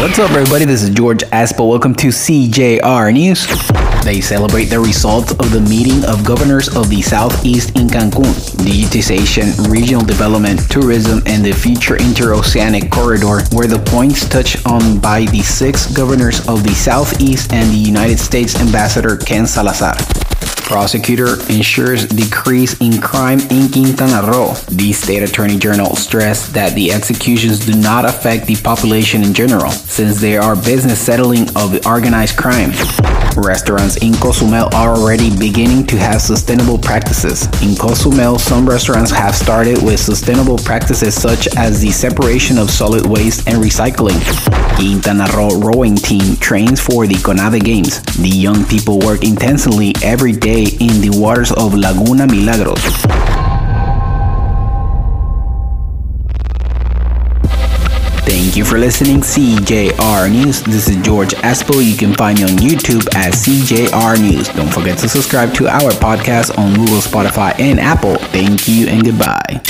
What's up, everybody? This is George Aspo. Welcome to CJR News. They celebrate the results of the meeting of governors of the Southeast in Cancun, digitization, regional development, tourism, and the future interoceanic corridor, where the points touched on by the six governors of the Southeast and the United States Ambassador Ken Salazar. Prosecutor ensures decrease in crime in Quintana Roo. The state attorney general stressed that the executions do not affect the population in general, since they are business settling of organized crime. Restaurants in Cozumel are already beginning to have sustainable practices. In Cozumel, some restaurants have started with sustainable practices such as the separation of solid waste and recycling. Quintana Roo rowing team trains for the CONADE Games. The young people work intensely every day in the waters of Laguna Milagros. Thank you for listening, CJR News. This is George Aspo. You can find me on YouTube at CJR News. Don't forget to subscribe to our podcast on Google, Spotify, and Apple. Thank you and goodbye.